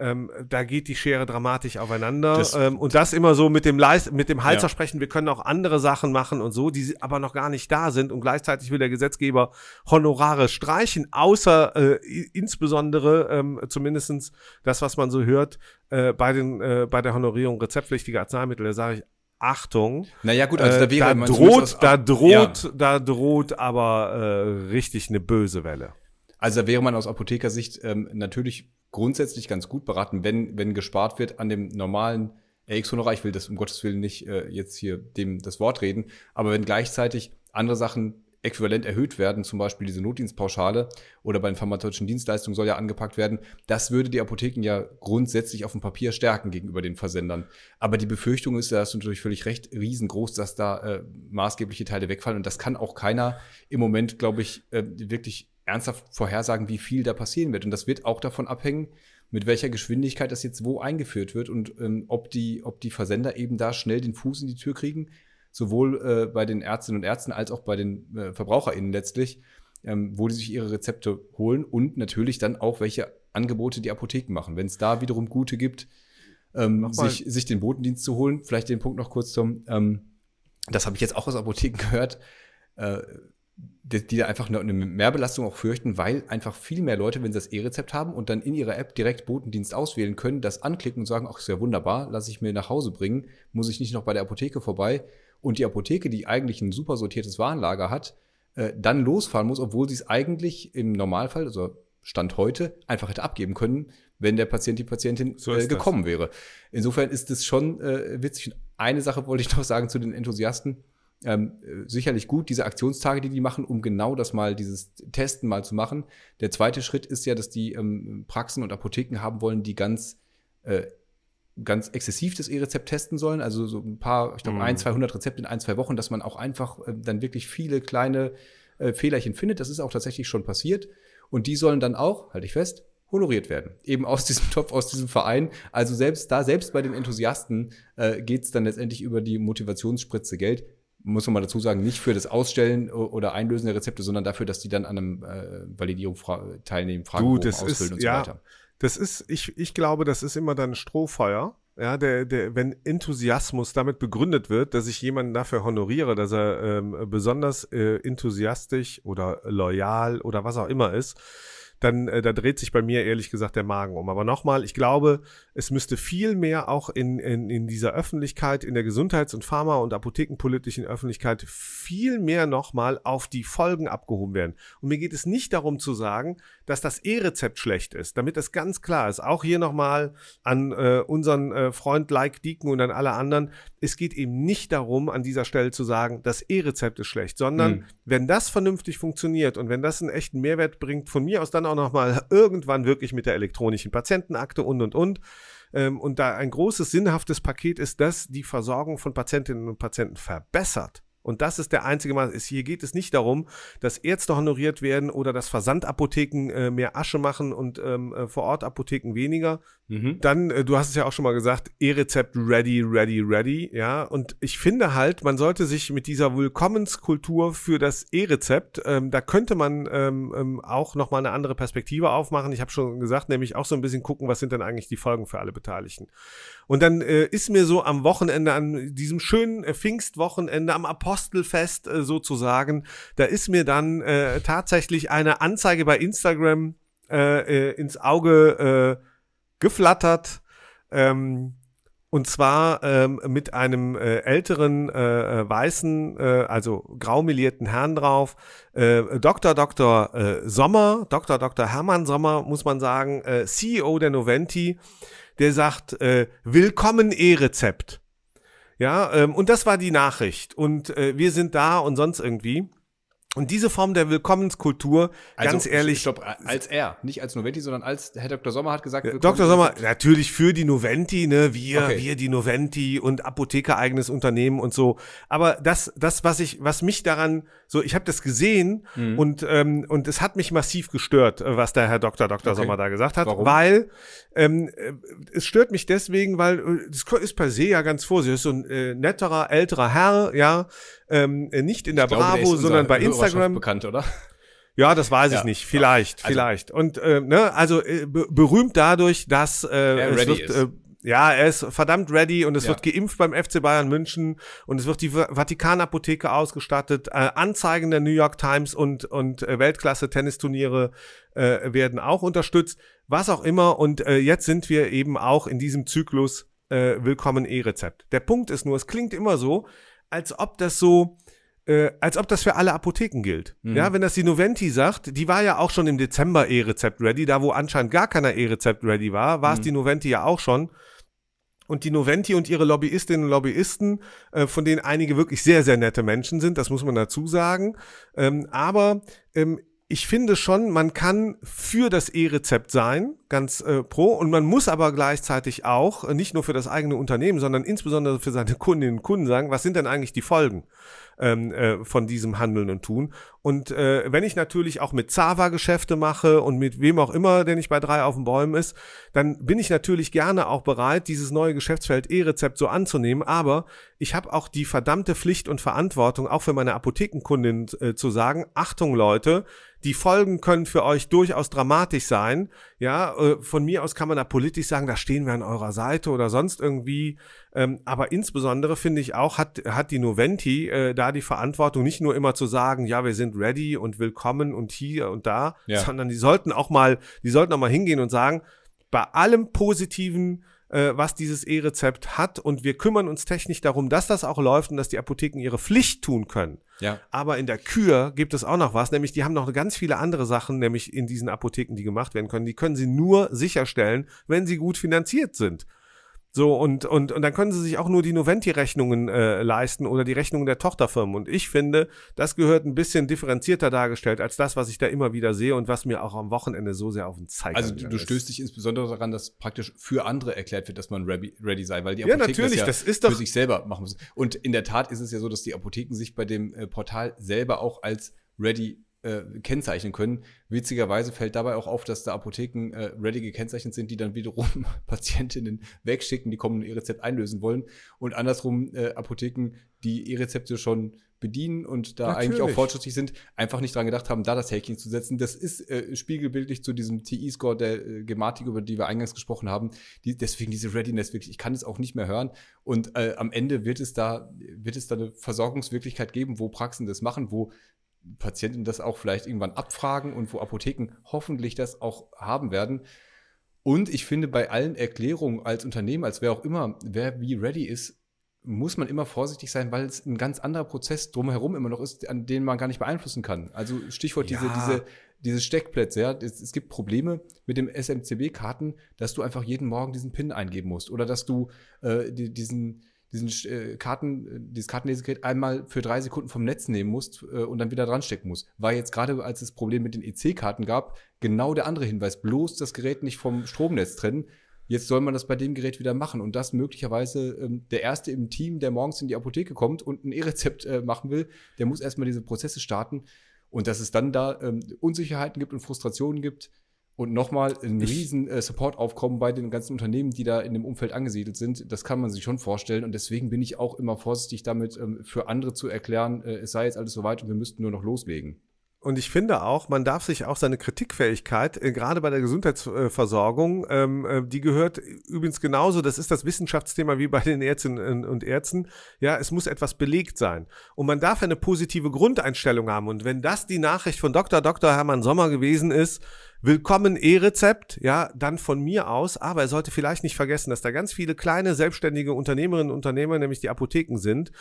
A: ähm, da geht die Schere dramatisch aufeinander.
C: Das-
A: ähm, und das immer so mit dem, Leis mit dem Hals
C: Ja.
A: versprechen, wir können auch andere Sachen machen und so, die aber noch gar nicht da sind. Und gleichzeitig will der Gesetzgeber Honorare streichen, außer äh, insbesondere ähm, zumindestens das, was man so hört, äh, bei, den, äh, bei der Honorierung rezeptpflichtiger Arzneimittel. Da sage ich, Achtung,
C: Naja, gut, also
A: äh,
C: da wäre
A: da
C: man zumindest
A: droht, da droht, da droht aber äh, richtig eine böse Welle.
C: Also da wäre man aus Apothekersicht ähm, natürlich grundsätzlich ganz gut beraten, wenn, wenn gespart wird an dem normalen RX-Honorar. Ich will das um Gottes Willen nicht äh, jetzt hier dem das Wort reden, aber wenn gleichzeitig andere Sachen äquivalent erhöht werden, zum Beispiel diese Notdienstpauschale oder bei den pharmazeutischen Dienstleistungen soll ja angepackt werden, das würde die Apotheken ja grundsätzlich auf dem Papier stärken gegenüber den Versendern. Aber die Befürchtung ist, da hast du natürlich völlig recht, riesengroß, dass da äh, maßgebliche Teile wegfallen und das kann auch keiner im Moment, glaube ich, äh, wirklich ernsthaft vorhersagen, wie viel da passieren wird. Und das wird auch davon abhängen, mit welcher Geschwindigkeit das jetzt wo eingeführt wird und ähm, ob, die, ob die Versender eben da schnell den Fuß in die Tür kriegen, sowohl äh, bei den Ärztinnen und Ärzten als auch bei den äh, VerbraucherInnen letztlich, ähm, wo die sich ihre Rezepte holen und natürlich dann auch, welche Angebote die Apotheken machen. Wenn es da wiederum gute gibt, ähm, sich, sich den Botendienst zu holen, vielleicht den Punkt noch kurz zum, ähm, das habe ich jetzt auch aus Apotheken gehört, äh, die, die da einfach eine, eine Mehrbelastung auch fürchten, weil einfach viel mehr Leute, wenn sie das E-Rezept haben und dann in ihrer App direkt Botendienst auswählen können, das anklicken und sagen, ach, ist ja wunderbar, lasse ich mir nach Hause bringen, muss ich nicht noch bei der Apotheke vorbei. Und die Apotheke, die eigentlich ein super sortiertes Warenlager hat, äh, dann losfahren muss, obwohl sie es eigentlich im Normalfall, also Stand heute, einfach hätte abgeben können, wenn der Patient, die Patientin
A: So
C: äh,
A: ist das.
C: gekommen wäre. Insofern ist es schon äh, witzig. Und eine Sache wollte ich noch sagen zu den Enthusiasten. Ähm, äh, sicherlich gut, diese Aktionstage, die die machen, um genau das mal, dieses Testen mal zu machen. Der zweite Schritt ist ja, dass die ähm, Praxen und Apotheken haben wollen, die ganz, äh, ganz exzessiv das E-Rezept testen sollen. Also so ein paar, ich glaube,
A: Mhm.
C: ein, 200 Rezepte in ein, zwei Wochen, dass man auch einfach äh, dann wirklich viele kleine äh, Fehlerchen findet. Das ist auch tatsächlich schon passiert. Und die sollen dann auch, halte ich fest, honoriert werden. Eben aus diesem Topf, aus diesem Verein. Also selbst da, selbst bei den Enthusiasten äh, geht es dann letztendlich über die Motivationsspritze Geld. Muss man mal dazu sagen, nicht für das Ausstellen oder Einlösen der Rezepte, sondern dafür, dass die dann an einem äh, Validierung fra- teilnehmen, Fragebogen
A: das ist-
C: ausfüllen und so
A: ja.
C: weiter.
A: Das ist, ich, ich glaube, das ist immer dann ein Strohfeuer. Ja, der, der, wenn Enthusiasmus damit begründet wird, dass ich jemanden dafür honoriere, dass er ähm, besonders äh, enthusiastisch oder loyal oder was auch immer ist, dann äh, da dreht sich bei mir ehrlich gesagt der Magen um. Aber nochmal, ich glaube, es müsste viel mehr auch in, in, in dieser Öffentlichkeit, in der Gesundheits- und Pharma- und apothekenpolitischen Öffentlichkeit viel mehr nochmal auf die Folgen abgehoben werden. Und mir geht es nicht darum zu sagen, dass das E-Rezept schlecht ist, damit das ganz klar ist. Auch hier nochmal an äh, unseren äh, Freund Like Deacon und an alle anderen. Es geht eben nicht darum, an dieser Stelle zu sagen, das E-Rezept ist schlecht, sondern
C: Mhm.
A: wenn das vernünftig funktioniert und wenn das einen echten Mehrwert bringt, von mir aus dann auch nochmal irgendwann wirklich mit der elektronischen Patientenakte und und und. Ähm, und da ein großes sinnhaftes Paket ist, das die Versorgung von Patientinnen und Patienten verbessert. Und das ist der einzige Mal. Hier geht es nicht darum, dass Ärzte honoriert werden oder dass Versandapotheken äh, mehr Asche machen und ähm, äh, Vorortapotheken weniger.
C: Mhm.
A: Dann, äh, du hast es ja auch schon mal gesagt, E-Rezept ready, ready, ready, ja. Und ich finde halt, man sollte sich mit dieser Willkommenskultur für das E-Rezept, ähm, da könnte man ähm, ähm, auch nochmal eine andere Perspektive aufmachen. Ich habe schon gesagt, nämlich auch so ein bisschen gucken, was sind denn eigentlich die Folgen für alle Beteiligten. Und dann äh, ist mir so am Wochenende, an diesem schönen äh, Pfingstwochenende, am Apostelfest äh, sozusagen, da ist mir dann äh, tatsächlich eine Anzeige bei Instagram äh, äh, ins Auge äh, geflattert. Ähm, und zwar ähm, mit einem äh, älteren äh, äh, weißen, äh, also graumelierten Herrn drauf. Äh, Dr. Dr. Äh, Sommer, Dr. Dr. Hermann Sommer, muss man sagen, äh, CEO der Noventi, der sagt, äh, willkommen E-Rezept. Ja, ähm, und das war die Nachricht. Und äh, wir sind da und sonst irgendwie. Und diese Form der Willkommenskultur, ganz ehrlich,
C: Ich glaube, als er, nicht als Noventi, sondern als Herr Dr. Sommer hat gesagt, willkommen-
A: Dr. Sommer, natürlich für die Noventi, ne, wir,
C: Okay.
A: wir die Noventi und Apotheker eigenes Unternehmen und so. Aber das, das, was ich, was mich daran So, ich habe das gesehen
C: Mhm.
A: und, ähm, und es hat mich massiv gestört, äh, was der Herr Dr. Dr.
C: Okay.
A: Sommer da gesagt hat,
C: Warum?
A: weil ähm, äh, es stört mich deswegen, weil äh, das ist per se ja ganz vorsichtig, ist so ein äh, netterer, älterer Herr, ja, ähm, äh, nicht in der
C: Ich glaube, der
A: Bravo,
C: ist
A: sondern bei Instagram.
C: bekannt, oder?
A: Ja, das weiß ich
C: Ja.
A: nicht. Vielleicht,
C: Also-
A: vielleicht. Und äh, ne, also äh, be berühmt dadurch, dass äh, es wird. Äh, ja, er ist verdammt ready und es
C: Ja.
A: wird geimpft beim FC Bayern München und es wird die Va- Vatikanapotheke ausgestattet, äh, Anzeigen der New York Times und und äh, Weltklasse Tennisturniere äh, werden auch unterstützt, was auch immer und äh, jetzt sind wir eben auch in diesem Zyklus äh, Willkommen E-Rezept. Der Punkt ist nur, es klingt immer so, als ob das so äh, als ob das für alle Apotheken gilt.
C: Mhm.
A: Ja, wenn das die Noventi sagt, die war ja auch schon im Dezember E-Rezept ready, da wo anscheinend gar keiner E-Rezept ready war, war es
C: Mhm.
A: die Noventi ja auch schon. Und die Noventi und ihre Lobbyistinnen und Lobbyisten, äh, von denen einige wirklich sehr, sehr nette Menschen sind, das muss man dazu sagen. Ähm, aber ähm, ich finde schon, man kann für das E-Rezept sein, ganz äh, pro, und man muss aber gleichzeitig auch, äh, nicht nur für das eigene Unternehmen, sondern insbesondere für seine Kundinnen und Kunden sagen, was sind denn eigentlich die Folgen ähm, äh, von diesem Handeln und Tun? Und äh, wenn ich natürlich auch mit Zava Geschäfte mache und mit wem auch immer, der nicht bei drei auf den Bäumen ist, dann bin ich natürlich gerne auch bereit, dieses neue Geschäftsfeld E-Rezept so anzunehmen. Aber ich habe auch die verdammte Pflicht und Verantwortung, auch für meine Apothekenkundin äh, zu sagen, Achtung Leute, die Folgen können für euch durchaus dramatisch sein. Ja, äh, von mir aus kann man da politisch sagen, da stehen wir an eurer Seite oder sonst irgendwie. Ähm, aber insbesondere finde ich auch, hat, hat die Noventi äh, da die Verantwortung, nicht nur immer zu sagen, ja, wir sind ready und willkommen und hier und da,
C: Ja.
A: sondern die sollten auch mal, die sollten auch mal hingehen und sagen, bei allem Positiven, äh, was dieses E-Rezept hat und wir kümmern uns technisch darum, dass das auch läuft und dass die Apotheken ihre Pflicht tun können.
C: Ja.
A: Aber in der Kür gibt es auch noch was, nämlich die haben noch ganz viele andere Sachen, nämlich in diesen Apotheken, die gemacht werden können. Die können sie nur sicherstellen, wenn sie gut finanziert sind. So, und, und, und dann können sie sich auch nur die Noventi-Rechnungen äh, leisten oder die Rechnungen der Tochterfirmen. Und ich finde, das gehört ein bisschen differenzierter dargestellt als das, was ich da immer wieder sehe und was mir auch am Wochenende so sehr auf den Zeiger
C: Also du, du stößt dich insbesondere daran, dass praktisch für andere erklärt wird, dass man ready, ready sei, weil die
A: Ja,
C: Apotheken
A: natürlich,
C: das, ja
A: das ist
C: für
A: doch-
C: sich selber machen müssen. Und in der Tat ist es ja so, dass die Apotheken sich bei dem äh, Portal selber auch als ready äh, kennzeichnen können. Witzigerweise fällt dabei auch auf, dass da Apotheken äh, ready gekennzeichnet sind, die dann wiederum Patientinnen wegschicken, die kommen und ihr Rezept einlösen wollen. Und andersrum äh, Apotheken, die ihr Rezepte schon bedienen und da eigentlich auch
A: Natürlich.
C: fortschrittlich sind, einfach nicht dran gedacht haben, da das Häkchen zu setzen. Das ist äh, spiegelbildlich zu diesem TI-Score der äh, Gematik, über die wir eingangs gesprochen haben. Die, deswegen diese Readiness wirklich, ich kann es auch nicht mehr hören. Und äh, am Ende wird es da, wird es da eine Versorgungswirklichkeit geben, wo Praxen das machen, wo Patienten das auch vielleicht irgendwann abfragen und wo Apotheken hoffentlich das auch haben werden. Und ich finde, bei allen Erklärungen als Unternehmen, als wer auch immer, wer wie ready ist, muss man immer vorsichtig sein, weil es ein ganz anderer Prozess drumherum immer noch ist, an den man gar nicht beeinflussen kann. Also Stichwort diese,
A: Ja.
C: diese, diese Steckplätze, ja. Es, es gibt Probleme mit dem SMCB-Karten, dass du einfach jeden Morgen diesen PIN eingeben musst. Oder dass du äh, die, diesen, diesen äh, Karten, äh, dieses Kartenlesegerät einmal für drei Sekunden vom Netz nehmen musst äh, und dann wieder dran stecken musst. War jetzt gerade, als es Problem mit den EC-Karten gab, genau der andere Hinweis. Bloß das Gerät nicht vom Stromnetz trennen. Jetzt soll man das bei dem Gerät wieder machen und das möglicherweise ähm, der Erste im Team, der morgens in die Apotheke kommt und ein E-Rezept äh, machen will, der muss erstmal diese Prozesse starten und dass es dann da ähm, Unsicherheiten gibt und Frustrationen gibt und nochmal ein
A: Ich-
C: riesen äh, Supportaufkommen bei den ganzen Unternehmen, die da in dem Umfeld angesiedelt sind, das kann man sich schon vorstellen und deswegen bin ich auch immer vorsichtig damit, ähm, für andere zu erklären, äh, es sei jetzt alles soweit und wir müssten nur noch loslegen.
A: Und ich finde auch, man darf sich auch seine Kritikfähigkeit, äh, gerade bei der Gesundheitsversorgung, ähm, äh, die gehört übrigens genauso, das ist das Wissenschaftsthema wie bei den Ärztinnen und Ärzten, ja, es muss etwas belegt sein. Und man darf eine positive Grundeinstellung haben. Und wenn das die Nachricht von Dr. Dr. Hermann Sommer gewesen ist, Willkommen E-Rezept, ja, dann von mir aus, aber er sollte vielleicht nicht vergessen, dass da ganz viele kleine selbstständige Unternehmerinnen und Unternehmer, nämlich die Apotheken sind,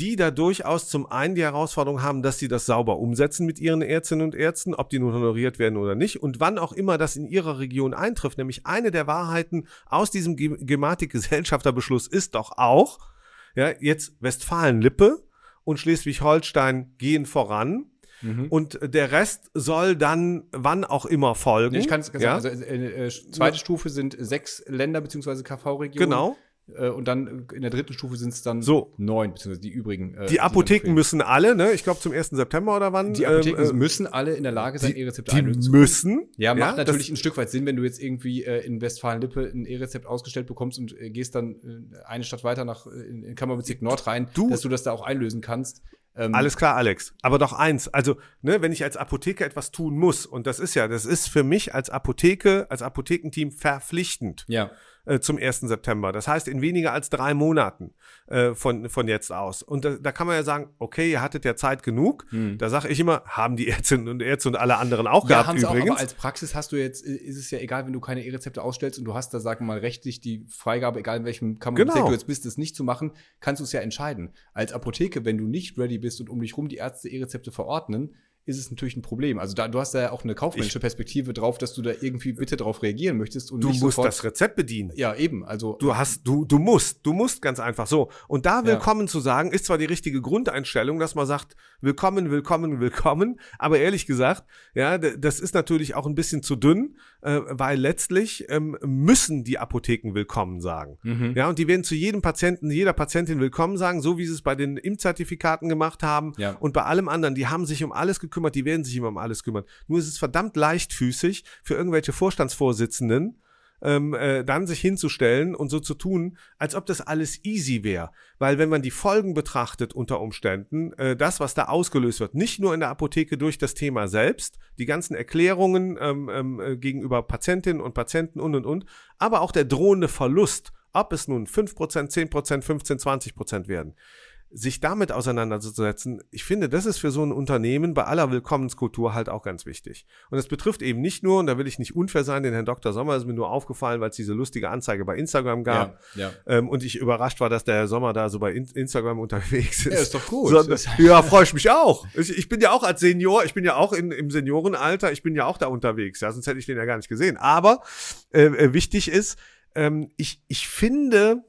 A: die da durchaus zum einen die Herausforderung haben, dass sie das sauber umsetzen mit ihren Ärztinnen und Ärzten, ob die nun honoriert werden oder nicht und wann auch immer das in ihrer Region eintrifft. Nämlich eine der Wahrheiten aus diesem Ge- Gematik-Gesellschafterbeschluss ist doch auch, ja, jetzt Westfalen-Lippe und Schleswig-Holstein gehen voran. Und der Rest soll dann wann auch immer folgen.
C: Ich kann es
A: ja?
C: sagen, also äh, äh, zweite Stufe sind sechs Länder bzw. KV-Regionen.
A: Genau.
C: Äh, und dann in der dritten Stufe sind es dann
A: So.
C: neun, beziehungsweise die übrigen. äh,
A: Die Apotheken
C: fehlen.
A: müssen alle, ne? Ich glaube zum 1. September oder wann?
C: Die Apotheken
A: ähm, äh,
C: müssen alle in der Lage sein,
A: die,
C: E-Rezepte
A: die
C: einlösen zu können.
A: müssen.
C: Ja, macht
A: das-
C: natürlich ein Stück weit Sinn, wenn du jetzt irgendwie äh, in Westfalen-Lippe ein E-Rezept ausgestellt bekommst und äh, gehst dann äh, eine Stadt weiter nach äh, in, in Kammerbezirk Nord rein,
A: Du-
C: dass du das da auch einlösen kannst. Ähm,
A: Alles klar, Alex. Aber doch eins. Also, ne, wenn ich als Apotheker etwas tun muss, und das ist ja, das ist für mich als Apotheke, als Apothekenteam verpflichtend
C: Ja.
A: Äh, zum 1. September. Das heißt, in weniger als drei Monaten äh, von, von jetzt aus. Und da, da kann man ja sagen, okay, ihr hattet ja Zeit genug. Da sage ich immer, haben die Ärztinnen und Ärzte und alle anderen auch
C: Hm. Ja,
A: gehabt
C: sie auch,
A: übrigens.
C: aber als Praxis hast du jetzt, ist es ja egal, wenn du keine E-Rezepte ausstellst und du hast da, sagen wir mal, rechtlich die Freigabe, egal in welchem Kammerbezirk
A: Genau.
C: du jetzt bist, das nicht zu machen, kannst du es ja entscheiden. Als Apotheke, wenn du nicht ready bist und um dich rum die Ärzte E-Rezepte verordnen, ist es natürlich ein Problem. Also da, du hast da ja auch eine kaufmännische Perspektive drauf, dass du da irgendwie bitte drauf reagieren möchtest und
A: du musst
C: sofort,
A: das Rezept bedienen.
C: Ja, eben. Also
A: Du hast, du, du musst, du musst ganz einfach so. Und da
C: Ja.
A: willkommen zu sagen, ist zwar die richtige Grundeinstellung, dass man sagt, willkommen, willkommen, willkommen, aber ehrlich gesagt, ja, das ist natürlich auch ein bisschen zu dünn, äh, weil letztlich ähm, müssen die Apotheken willkommen sagen.
C: Mhm.
A: Ja, und die werden zu jedem Patienten, jeder Patientin willkommen sagen, so wie sie es bei den Impfzertifikaten gemacht haben
C: Ja.
A: und bei allem anderen. Die haben sich um alles gekümmert, die werden sich immer um alles kümmern. Nur ist es verdammt leichtfüßig für irgendwelche Vorstandsvorsitzenden, ähm, äh, dann sich hinzustellen und so zu tun, als ob das alles easy wäre. Weil wenn man die Folgen betrachtet unter Umständen, äh, das, was da ausgelöst wird, nicht nur in der Apotheke durch das Thema selbst, die ganzen Erklärungen ähm, ähm, äh, gegenüber Patientinnen und Patienten und und und, aber auch der drohende Verlust, ob es nun 5%, 10%, 15, 20% werden sich damit auseinanderzusetzen, ich finde, das ist für so ein Unternehmen bei aller Willkommenskultur halt auch ganz wichtig. Und es betrifft eben nicht nur, und da will ich nicht unfair sein, den Herrn Dr. Sommer ist mir nur aufgefallen, weil es diese lustige Anzeige bei Instagram gab.
C: Ja, ja.
A: Ähm, und ich überrascht war, dass der Herr Sommer da so bei In Instagram unterwegs ist.
C: Ja, ist doch gut.
A: Sondern, ja, freue ich mich auch. Ich, ich bin ja auch als Senior, ich bin ja auch in, im Seniorenalter, ich bin ja auch da unterwegs. Ja, sonst hätte ich den ja gar nicht gesehen. Aber äh, äh, wichtig ist, ähm, ich, ich finde,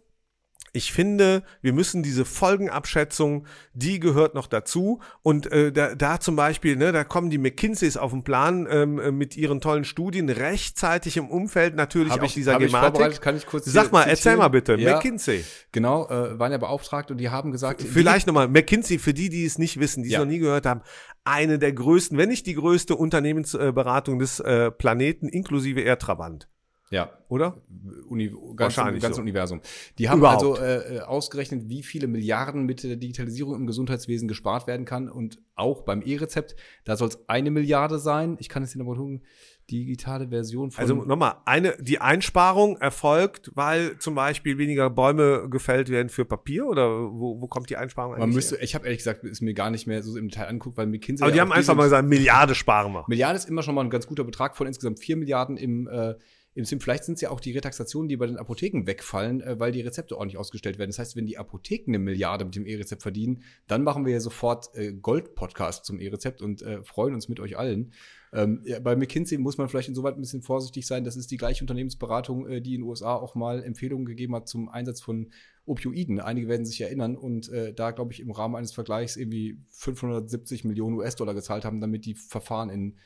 A: ich finde, wir müssen diese Folgenabschätzung, die gehört noch dazu. Und äh, da, da zum Beispiel, ne, da kommen die McKinseys auf den Plan ähm, äh, mit ihren tollen Studien rechtzeitig im Umfeld natürlich
C: Hab
A: auch
C: ich-
A: dieser
C: ich
A: Gematik.
C: vorbereitet, kann ich kurz
A: Sag mal, erzähl
C: zitieren?
A: mal bitte,
C: Ja.
A: McKinsey.
C: Genau, äh, waren ja beauftragt und die haben gesagt,
A: Vielleicht nochmal, McKinsey, für die, die es nicht wissen, die es
C: Ja.
A: noch nie gehört haben, eine der größten, wenn nicht die größte Unternehmensberatung des äh, Planeten, inklusive Erdtrabant,
C: ja,
A: oder?
C: Uni ganz
A: Wahrscheinlich
C: ganzen
A: so.
C: Universum. Die haben
A: Überhaupt.
C: also äh, äh, ausgerechnet, wie viele Milliarden mit der Digitalisierung im Gesundheitswesen gespart werden kann und auch beim E-Rezept. Da soll es eine Milliarde sein. Ich kann es hier nochmal tun. Digitale Version von.
A: Also nochmal, eine, die Einsparung erfolgt, weil zum Beispiel weniger Bäume gefällt werden für Papier oder wo, wo kommt die Einsparung
C: man
A: eigentlich
C: müsste,
A: her?
C: ich habe ehrlich gesagt, ist mir gar nicht mehr so im Detail anguckt, weil McKinsey.
A: Aber die
C: ja
A: haben einfach mal gesagt, Milliarde sparen wir.
C: Milliarde ist immer schon mal ein ganz guter Betrag von insgesamt 4 Milliarden im, äh, im Sim. Vielleicht sind es ja auch die Retaxationen, die bei den Apotheken wegfallen, äh, weil die Rezepte ordentlich ausgestellt werden. Das heißt, wenn die Apotheken eine Milliarde mit dem E-Rezept verdienen, dann machen wir ja sofort äh, Gold-Podcast zum E-Rezept und äh, freuen uns mit euch allen. Ähm, ja, bei McKinsey muss man vielleicht insoweit ein bisschen vorsichtig sein. Das ist die gleiche Unternehmensberatung, äh, die in den USA auch mal Empfehlungen gegeben hat zum Einsatz von Opioiden. Einige werden sich erinnern und äh, da, glaube ich, im Rahmen eines Vergleichs irgendwie 570 Millionen US-Dollar gezahlt haben, damit die Verfahren in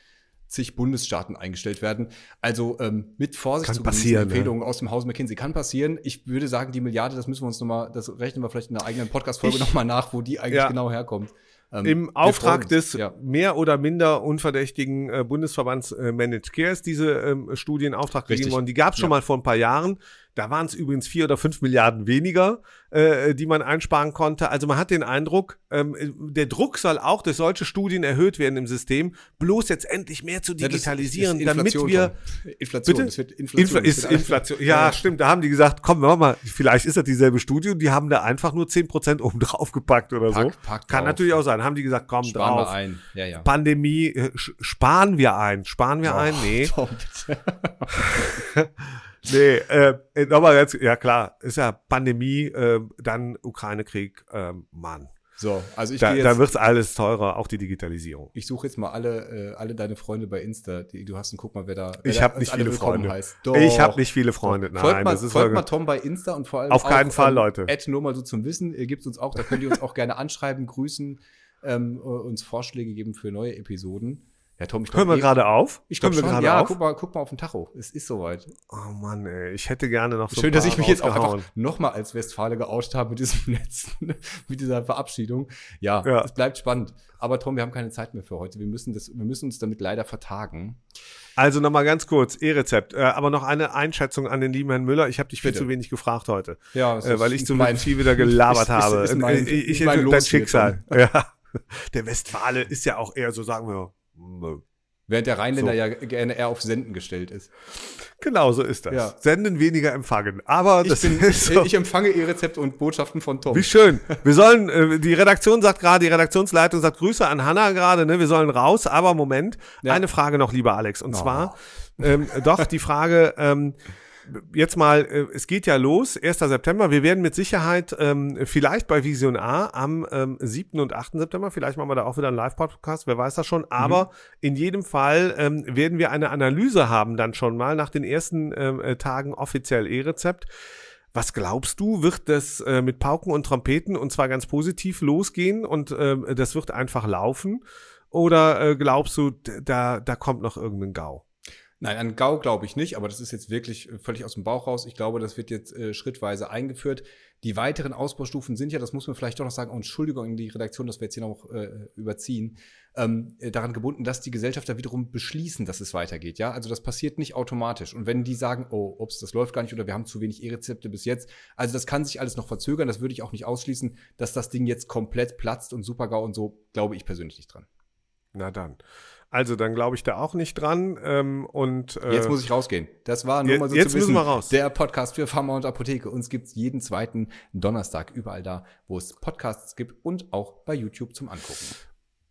C: zig Bundesstaaten eingestellt werden. Also ähm, mit Vorsicht
A: Kann
C: zu
A: passieren, ne?
C: Empfehlungen aus dem Haus McKinsey kann passieren. Ich würde sagen, die Milliarde, das müssen wir uns nochmal, das rechnen wir vielleicht in einer eigenen Podcast-Folge nochmal nach, wo die eigentlich
A: Ja.
C: genau herkommt. Ähm,
A: Im Auftrag des
C: ja.
A: mehr oder minder unverdächtigen äh, Bundesverbands äh, Managed Care ist diese ähm, Studie in Auftrag gegeben worden. Die gab es schon
C: Ja.
A: mal vor ein paar Jahren. Da waren es übrigens vier oder fünf Milliarden weniger, äh, die man einsparen konnte. Also man hat den Eindruck, ähm, der Druck soll auch durch solche Studien erhöht werden im System, bloß jetzt endlich mehr zu
C: Ja,
A: digitalisieren,
C: ist
A: damit wir.
C: Inflation,
A: Bitte?
C: es wird Inflation.
A: Infl ist Inflation. Ja, stimmt. Da haben die gesagt, komm, machen wir mal, vielleicht ist das dieselbe Studie und die haben da einfach nur 10% oben drauf gepackt oder so.
C: Pack- pack
A: Kann
C: drauf.
A: natürlich auch sein. Haben die gesagt, komm,
C: Sparen
A: drauf.
C: wir ein. Ja, ja.
A: Pandemie, äh, sparen wir ein. Sparen wir ein? Nee. Nee, äh, äh, nochmal jetzt, ja klar, ist ja Pandemie, äh, dann Ukraine-Krieg, ähm, Mann.
C: So, also ich
A: Da, da wird's alles teurer, auch die Digitalisierung.
C: ich suche jetzt mal alle, äh, alle deine Freunde bei Insta, die du hast und guck mal, wer da. wer
A: Ich habe nicht
C: alle
A: viele
C: willkommen
A: Freunde. Ich habe nicht viele Freunde. Nein,
C: folgt mal,
A: das ist
C: folgt mal Tom bei Insta und vor allem
A: Auf keinen Fall,
C: ähm,
A: Leute.
C: Add nur mal so zum Wissen, äh, gibt's uns auch, da könnt ihr uns auch gerne anschreiben, grüßen, ähm, äh, uns Vorschläge geben für neue Episoden. Ja, Tom, ich
A: Hören wir
C: eh-
A: gerade auf?
C: Ich glaube schon.
A: gerade
C: Ja,
A: auf?
C: guck mal, guck mal auf den Tacho. Es ist soweit.
A: Oh Mann, ey, ich hätte gerne noch so
C: Schön, dass ich mich jetzt auch einfach nochmal als Westfale geouscht habe mit diesem letzten, mit dieser Verabschiedung. Ja,
A: Ja.
C: es bleibt spannend. Aber Tom, wir haben keine Zeit mehr für heute. Wir müssen, das, wir müssen uns damit leider vertagen.
A: Also nochmal ganz kurz, E-Rezept. Äh, aber noch eine Einschätzung an den lieben Herrn Müller. Ich habe dich viel
C: Bitte.
A: zu wenig gefragt heute,
C: Ja,
A: äh,
C: ist
A: weil ich zu
C: mein-
A: viel wieder gelabert
C: ist- ist-
A: habe.
C: ist mein-
A: Äh, ich,
C: ist mein
A: dein Schicksal. Ja. Der Westfale ist ja auch eher so, sagen wir, mh,
C: Während der Rheinländer
A: So.
C: ja gerne eher auf Senden gestellt ist.
A: genau so ist das.
C: Ja.
A: Senden weniger empfangen. Aber
C: Ich,
A: das
C: bin,
A: so.
C: ich empfange E-Rezepte und Botschaften von Tom.
A: Wie schön. Wir sollen, äh, die Redaktion sagt gerade, die Redaktionsleitung sagt Grüße an Hanna gerade, ne? Wir sollen raus, aber Moment,
C: Ja.
A: eine Frage noch, lieber Alex. Und
C: Oh.
A: zwar, ähm, doch, die Frage, ähm, jetzt mal, äh, es geht ja los, 1. September. Wir werden mit Sicherheit ähm, vielleicht bei Vision A am ähm, 7. und 8. September, vielleicht machen wir da auch wieder einen Live-Podcast, wer weiß das schon. Aber in jedem Fall ähm, werden wir eine Analyse haben dann schon mal nach den ersten ähm, äh, Tagen offiziell E-Rezept. Was glaubst du, wird das äh, mit Pauken und Trompeten und zwar ganz positiv losgehen und ähm, das wird einfach laufen? Oder äh, glaubst du, da, da kommt noch irgendein GAU?
C: Nein, an GAU glaube ich nicht, aber das ist jetzt wirklich äh, völlig aus dem Bauch raus. Ich glaube, das wird jetzt äh, schrittweise eingeführt. Die weiteren Ausbaustufen sind ja, das muss man vielleicht doch noch sagen, und Entschuldigung an die Redaktion, dass wir jetzt hier noch äh, überziehen, ähm, äh, daran gebunden, dass die Gesellschafter wiederum beschließen, dass es weitergeht. Ja, also das passiert nicht automatisch. Und wenn die sagen, oh, ups, das läuft gar nicht oder wir haben zu wenig E-Rezepte bis jetzt, also das kann sich alles noch verzögern. Das würde ich auch nicht ausschließen, dass das Ding jetzt komplett platzt und Super-GAU und so, glaube ich persönlich nicht dran.
A: Na dann. Also dann glaube ich da auch nicht dran. Ähm, und äh,
C: Jetzt muss ich rausgehen. Das war nur mal so
A: jetzt
C: zu wissen,
A: müssen wir raus.
C: der Podcast für Pharma und Apotheke. Uns gibt's jeden zweiten Donnerstag überall da, wo es Podcasts gibt und auch bei YouTube zum Angucken.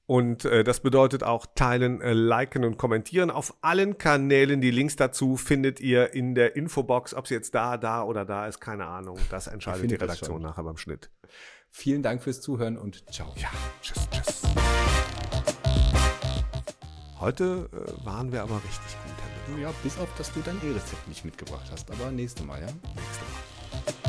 A: Und äh, das bedeutet auch teilen, äh, liken und kommentieren auf allen Kanälen. Die Links dazu findet ihr in der Infobox. Ob es jetzt da, da oder da ist, keine Ahnung. Das entscheidet die Redaktion nachher beim Schnitt.
C: Vielen Dank fürs Zuhören und ciao.
A: Ja, tschüss, tschüss. Heute äh, waren wir aber richtig gut. Herr
C: Ja, bis auf, dass du dein E-Rezept nicht mitgebracht hast. Aber nächstes Mal, ja?
A: Nächstes Mal.